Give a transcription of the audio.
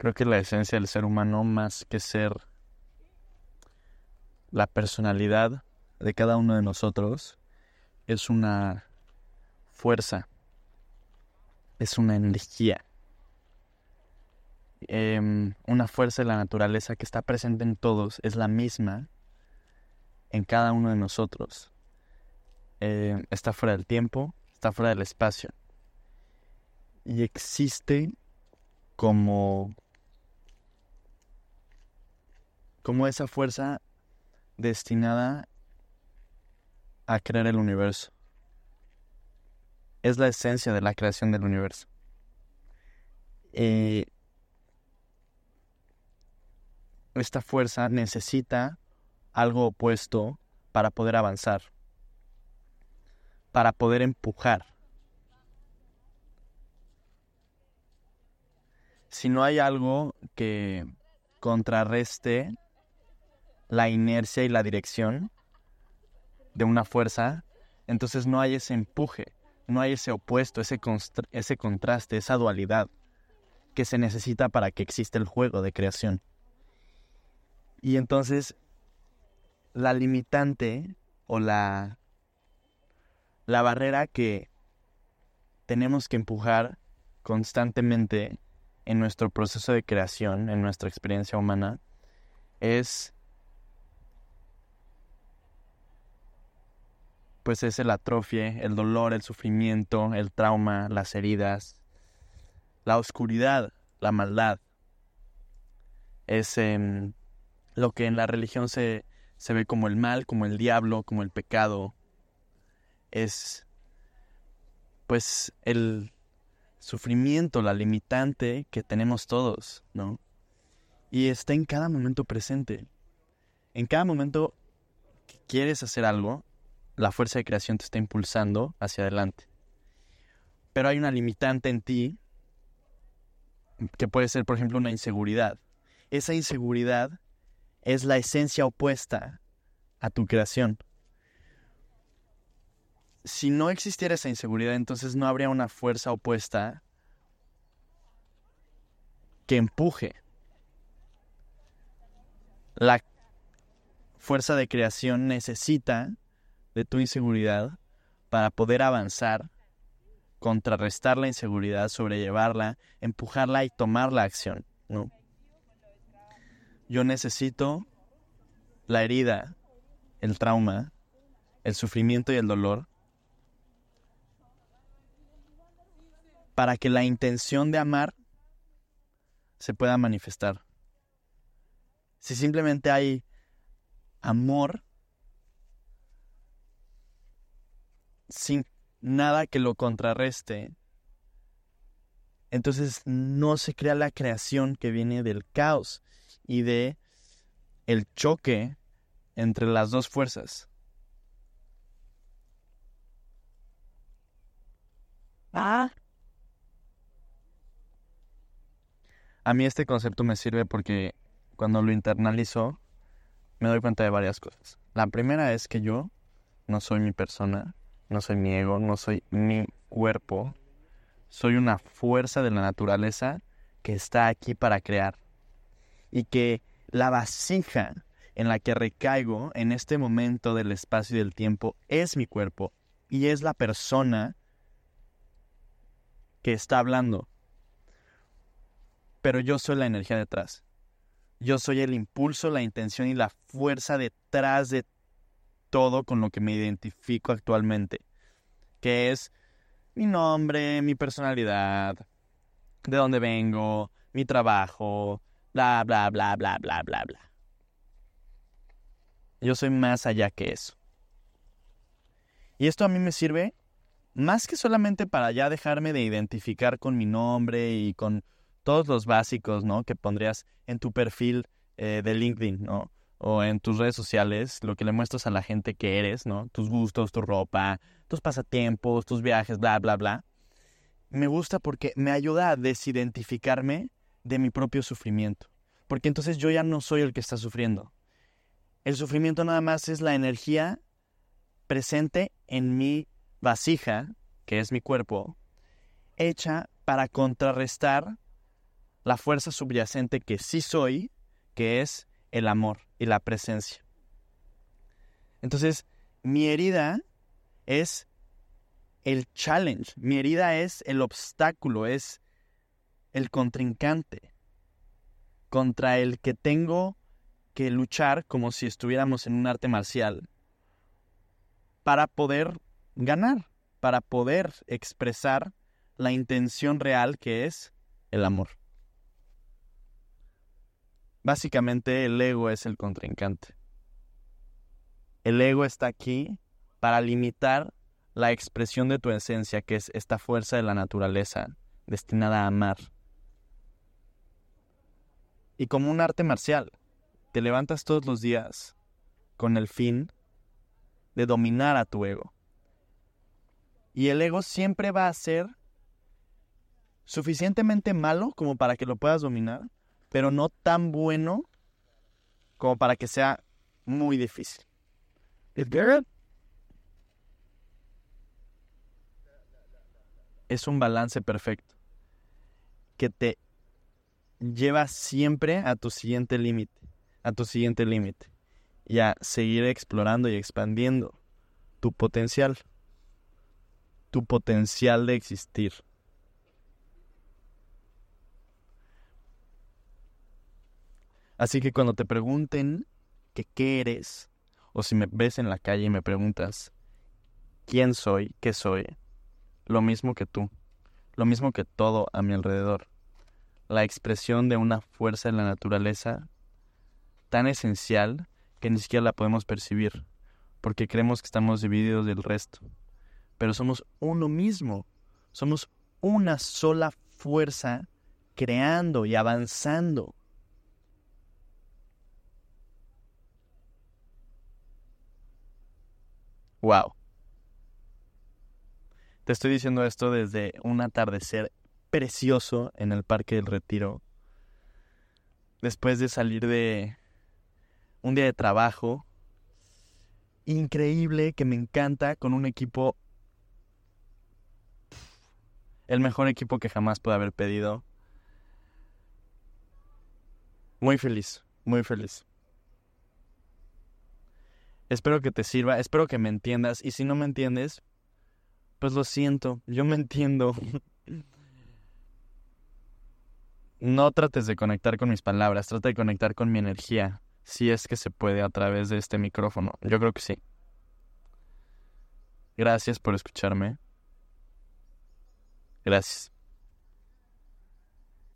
Creo que la esencia del ser humano, más que ser la personalidad de cada uno de nosotros, es una fuerza, es una energía, em, una fuerza de la naturaleza que está presente en todos, es la misma en cada uno de nosotros. Eh, está fuera del tiempo, está fuera del espacio. Y existe como como esa fuerza destinada a crear el universo. Es la esencia de la creación del universo. Eh, esta fuerza necesita algo opuesto para poder avanzar, para poder empujar. Si no hay algo que contrarreste la inercia y la dirección de una fuerza, entonces no hay ese empuje, no hay ese opuesto, ese, ese contraste, esa dualidad que se necesita para que exista el juego de creación. Y entonces la limitante o la, la barrera que tenemos que empujar constantemente en nuestro proceso de creación, en nuestra experiencia humana, es pues es el atrofie, el dolor, el sufrimiento, el trauma, las heridas, la oscuridad, la maldad. Es em, lo que en la religión se, se ve como el mal, como el diablo, como el pecado. Es pues el sufrimiento, la limitante que tenemos todos, ¿no? Y está en cada momento presente. En cada momento que quieres hacer algo, la fuerza de creación te está impulsando hacia adelante. Pero hay una limitante en ti que puede ser, por ejemplo, una inseguridad. Esa inseguridad es la esencia opuesta a tu creación. Si no existiera esa inseguridad, entonces no habría una fuerza opuesta que empuje. La fuerza de creación necesita de tu inseguridad para poder avanzar, contrarrestar la inseguridad, sobrellevarla, empujarla y tomar la acción, ¿no? Yo necesito la herida, el trauma, el sufrimiento y el dolor para que la intención de amar se pueda manifestar. Si simplemente hay amor, sin nada que lo contrarreste, entonces no se crea la creación que viene del caos y de el choque entre las dos fuerzas. Ah. A mí este concepto me sirve porque cuando lo internalizo me doy cuenta de varias cosas. La primera es que yo no soy mi persona, no soy mi ego, no soy mi cuerpo. Soy una fuerza de la naturaleza que está aquí para crear. Y que la vasija en la que recaigo en este momento del espacio y del tiempo es mi cuerpo y es la persona que está hablando. Pero yo soy la energía detrás. Yo soy el impulso, la intención y la fuerza detrás de todo con lo que me identifico actualmente, que es mi nombre, mi personalidad, de dónde vengo, mi trabajo, bla, bla, bla, bla, bla, bla, bla. Yo soy más allá que eso. Y esto a mí me sirve más que solamente para ya dejarme de identificar con mi nombre y con todos los básicos, ¿no? Que pondrías en tu perfil eh, de LinkedIn, ¿no? O en tus redes sociales, lo que le muestras a la gente que eres, ¿no? Tus gustos, tu ropa, tus pasatiempos, tus viajes, bla, bla, bla. Me gusta porque me ayuda a desidentificarme de mi propio sufrimiento. Porque entonces yo ya no soy el que está sufriendo. El sufrimiento nada más es la energía presente en mi vasija, que es mi cuerpo, hecha para contrarrestar la fuerza subyacente que sí soy, que es el amor y la presencia. Entonces, mi herida es el challenge, mi herida es el obstáculo, es el contrincante contra el que tengo que luchar como si estuviéramos en un arte marcial para poder ganar, para poder expresar la intención real que es el amor. Básicamente el ego es el contrincante. El ego está aquí para limitar la expresión de tu esencia, que es esta fuerza de la naturaleza destinada a amar. Y como un arte marcial, te levantas todos los días con el fin de dominar a tu ego. Y el ego siempre va a ser suficientemente malo como para que lo puedas dominar, pero no tan bueno como para que sea muy difícil. Es un balance perfecto que te lleva siempre a tu siguiente límite, a tu siguiente límite y a seguir explorando y expandiendo tu potencial, tu potencial de existir. Así que cuando te pregunten qué eres, o si me ves en la calle y me preguntas quién soy, qué soy, lo mismo que tú, lo mismo que todo a mi alrededor, la expresión de una fuerza en la naturaleza tan esencial que ni siquiera la podemos percibir, porque creemos que estamos divididos del resto. Pero somos uno mismo, somos una sola fuerza creando y avanzando Wow. Te estoy diciendo esto desde un atardecer precioso en el Parque del Retiro. Después de salir de un día de trabajo increíble que me encanta con un equipo el mejor equipo que jamás pude haber pedido. Muy feliz, muy feliz. Espero que te sirva, espero que me entiendas y si no me entiendes, pues lo siento, yo me entiendo. no trates de conectar con mis palabras, trata de conectar con mi energía, si es que se puede a través de este micrófono. Yo creo que sí. Gracias por escucharme. Gracias.